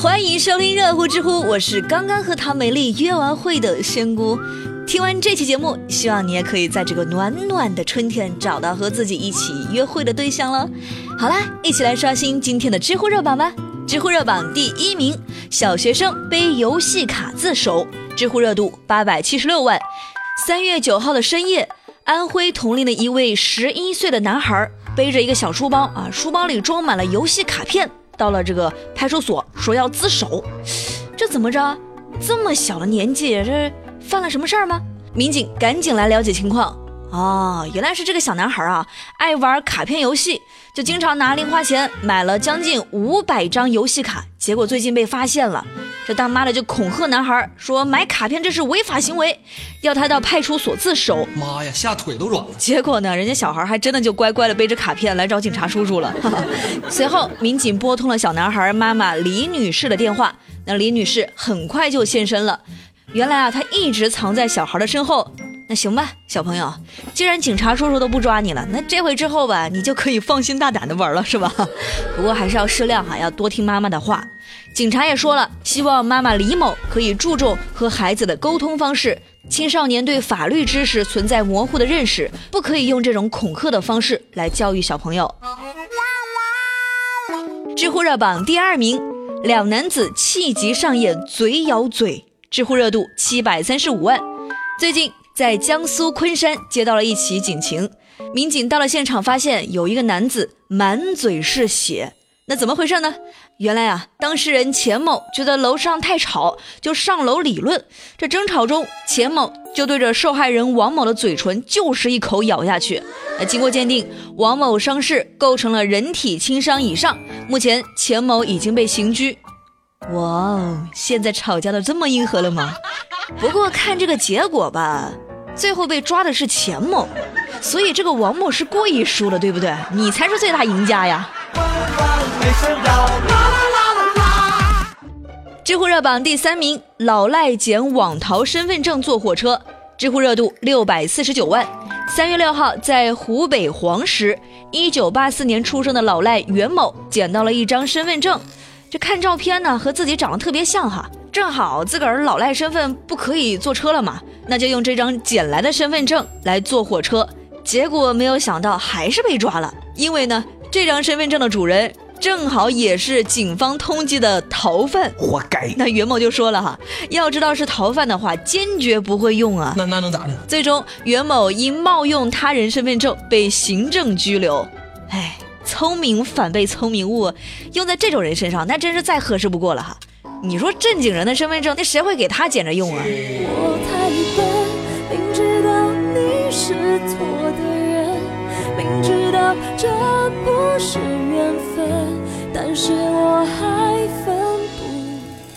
欢迎收听热乎知乎，我是刚刚和唐美丽约完会的仙姑。听完这期节目，希望你也可以在这个暖暖的春天找到和自己一起约会的对象了。好啦，一起来刷新今天的知乎热榜吧！知乎热榜第一名：小学生背游戏卡自首，知乎热度八百七十六万。三月九号的深夜，安徽铜陵的一位十一岁的男孩背着一个小书包啊，书包里装满了游戏卡片。到了这个派出所，说要自首，这怎么着？这么小的年纪，这犯了什么事儿吗？民警赶紧来了解情况。哦，原来是这个小男孩啊，爱玩卡片游戏，就经常拿零花钱买了将近五百张游戏卡，结果最近被发现了。这当妈的就恐吓男孩说买卡片这是违法行为，要他到派出所自首。妈呀，吓腿都软了。结果呢，人家小孩还真的就乖乖的背着卡片来找警察叔叔了。随后，民警拨通了小男孩妈妈李女士的电话，那李女士很快就现身了。原来啊，她一直藏在小孩的身后。那行吧，小朋友，既然警察叔叔都不抓你了，那这回之后吧，你就可以放心大胆的玩了，是吧？不过还是要适量哈，要多听妈妈的话。警察也说了，希望妈妈李某可以注重和孩子的沟通方式。青少年对法律知识存在模糊的认识，不可以用这种恐吓的方式来教育小朋友。知乎热榜第二名，两男子气急上演嘴咬嘴，知乎热度七百三十五万。最近。在江苏昆山接到了一起警情，民警到了现场，发现有一个男子满嘴是血。那怎么回事呢？原来啊，当事人钱某觉得楼上太吵，就上楼理论。这争吵中，钱某就对着受害人王某的嘴唇就是一口咬下去。那经过鉴定，王某伤势构成了人体轻伤以上，目前钱某已经被刑拘。哇哦，现在吵架都这么硬核了吗？不过看这个结果吧。最后被抓的是钱某，所以这个王某是故意输了，对不对？你才是最大赢家呀！知乎热榜第三名，老赖捡网逃身份证坐火车，知乎热度六百四十九万。三月六号，在湖北黄石，一九八四年出生的老赖袁某捡到了一张身份证，这看照片呢，和自己长得特别像哈。正好自个儿老赖身份不可以坐车了嘛，那就用这张捡来的身份证来坐火车。结果没有想到还是被抓了，因为呢，这张身份证的主人正好也是警方通缉的逃犯，活该。那袁某就说了哈，要知道是逃犯的话，坚决不会用啊。那那能咋的？最终袁某因冒用他人身份证被行政拘留。哎，聪明反被聪明误，用在这种人身上，那真是再合适不过了哈。你说正经人的身份证，那谁会给他捡着用啊？这不是缘分，但是我还奋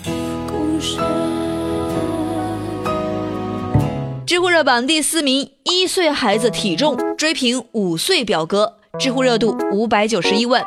不顾身。知乎热榜第四名，一岁孩子体重追平五岁表哥，知乎热度五百九十一万。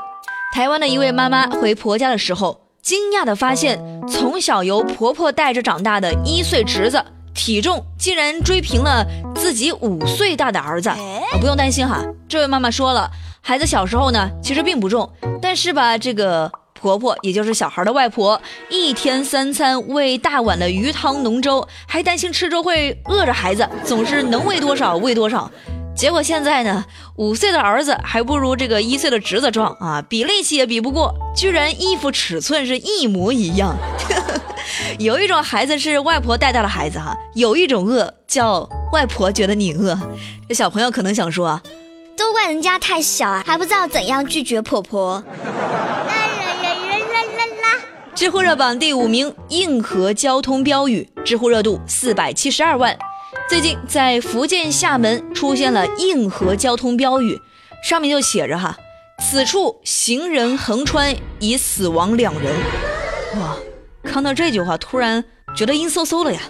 台湾的一位妈妈回婆家的时候。惊讶地发现，从小由婆婆带着长大的一岁侄子，体重竟然追平了自己五岁大的儿子。不用担心哈，这位妈妈说了，孩子小时候呢，其实并不重，但是吧，这个婆婆，也就是小孩的外婆，一天三餐喂大碗的鱼汤浓粥，还担心吃粥会饿着孩子，总是能喂多少喂多少。结果现在呢，五岁的儿子还不如这个一岁的侄子壮啊，比力气也比不过，居然衣服尺寸是一模一样。有一种孩子是外婆带大的孩子哈，有一种饿叫外婆觉得你饿。这小朋友可能想说，都怪人家太小啊，还不知道怎样拒绝婆婆。啦啦啦啦啦啦！知乎热榜第五名，硬核交通标语，知乎热度四百七十二万。最近在福建厦门出现了硬核交通标语，上面就写着哈，此处行人横穿已死亡两人。哇，看到这句话突然觉得阴嗖嗖的呀。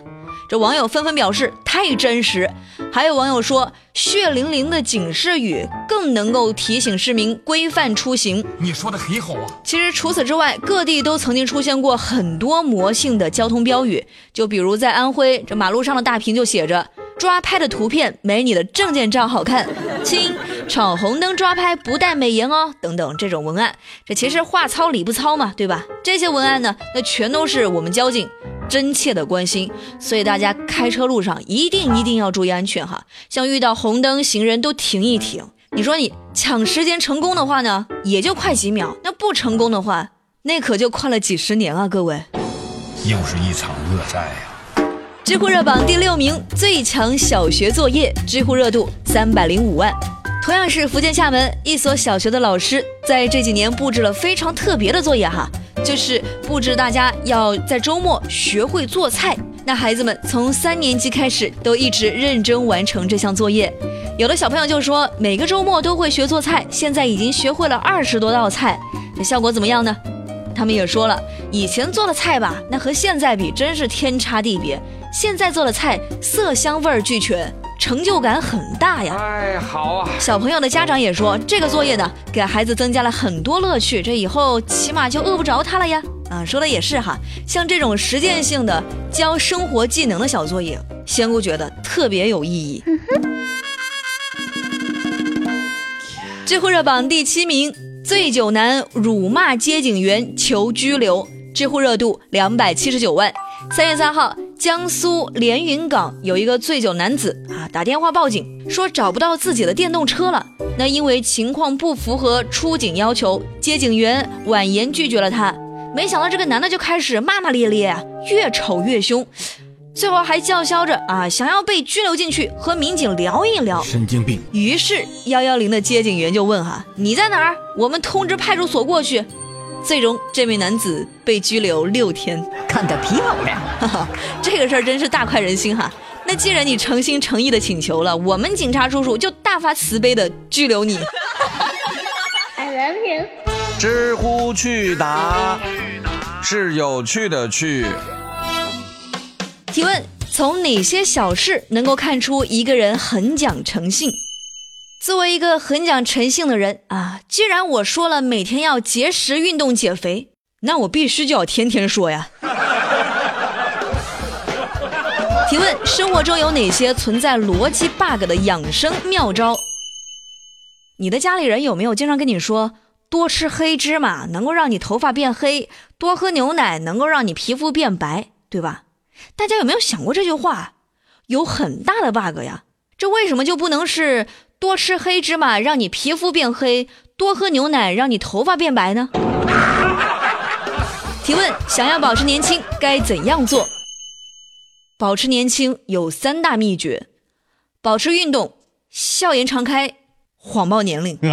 这网友纷纷表示太真实，还有网友说血淋淋的警示语更能够提醒市民规范出行。你说的很好啊。其实除此之外，各地都曾经出现过很多魔性的交通标语，就比如在安徽，这马路上的大屏就写着“抓拍的图片没你的证件照好看”，亲，闯红灯抓拍不带美颜哦，等等这种文案，这其实话糙理不糙嘛，对吧？这些文案呢，那全都是我们交警真切的关心，所以大家开车路上一定一定要注意安全哈，像遇到红灯，行人都停一停。你说你抢时间成功的话呢，也就快几秒；那不成功的话，那可就快了几十年啊，各位。又是一场恶战呀！知乎热榜第六名，最强小学作业，知乎热度三百零五万。同样是福建厦门一所小学的老师，在这几年布置了非常特别的作业哈，就是布置大家要在周末学会做菜。那孩子们从三年级开始都一直认真完成这项作业，有的小朋友就说每个周末都会学做菜，现在已经学会了二十多道菜，这效果怎么样呢？他们也说了，以前做的菜吧，那和现在比真是天差地别。现在做的菜色香味俱全。成就感很大呀！哎，好啊！小朋友的家长也说，这个作业呢，给孩子增加了很多乐趣，这以后起码就饿不着他了呀！啊，说的也是哈，像这种实践性的教生活技能的小作业，仙姑觉得特别有意义。知乎热榜第七名，醉酒男辱骂接警员求拘留，知乎热度两百七十九万。三月三号。江苏连云港有一个醉酒男子啊，打电话报警说找不到自己的电动车了。那因为情况不符合出警要求，接警员婉言拒绝了他。没想到这个男的就开始骂骂咧咧啊，越吵越凶，最后还叫嚣着啊，想要被拘留进去和民警聊一聊。神经病。于是幺幺零的接警员就问哈，你在哪儿？我们通知派出所过去。最终，这名男子被拘留六天。看得漂亮，哈哈，这个事儿真是大快人心哈。那既然你诚心诚意的请求了，我们警察叔叔就大发慈悲的拘留你。I love you。知乎趣答是有趣的趣。提问：从哪些小事能够看出一个人很讲诚信？作为一个很讲诚信的人啊，既然我说了每天要节食运动减肥，那我必须就要天天说呀。提问：生活中有哪些存在逻辑 bug 的养生妙招？你的家里人有没有经常跟你说，多吃黑芝麻能够让你头发变黑，多喝牛奶能够让你皮肤变白，对吧？大家有没有想过这句话有很大的 bug 呀？这为什么就不能是？多吃黑芝麻让你皮肤变黑，多喝牛奶让你头发变白呢？提问：想要保持年轻该怎样做？保持年轻有三大秘诀：保持运动、笑颜常开、谎报年龄。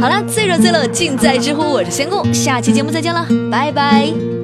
好了，最热最乐尽在知乎，我是仙姑，下期节目再见了，拜拜。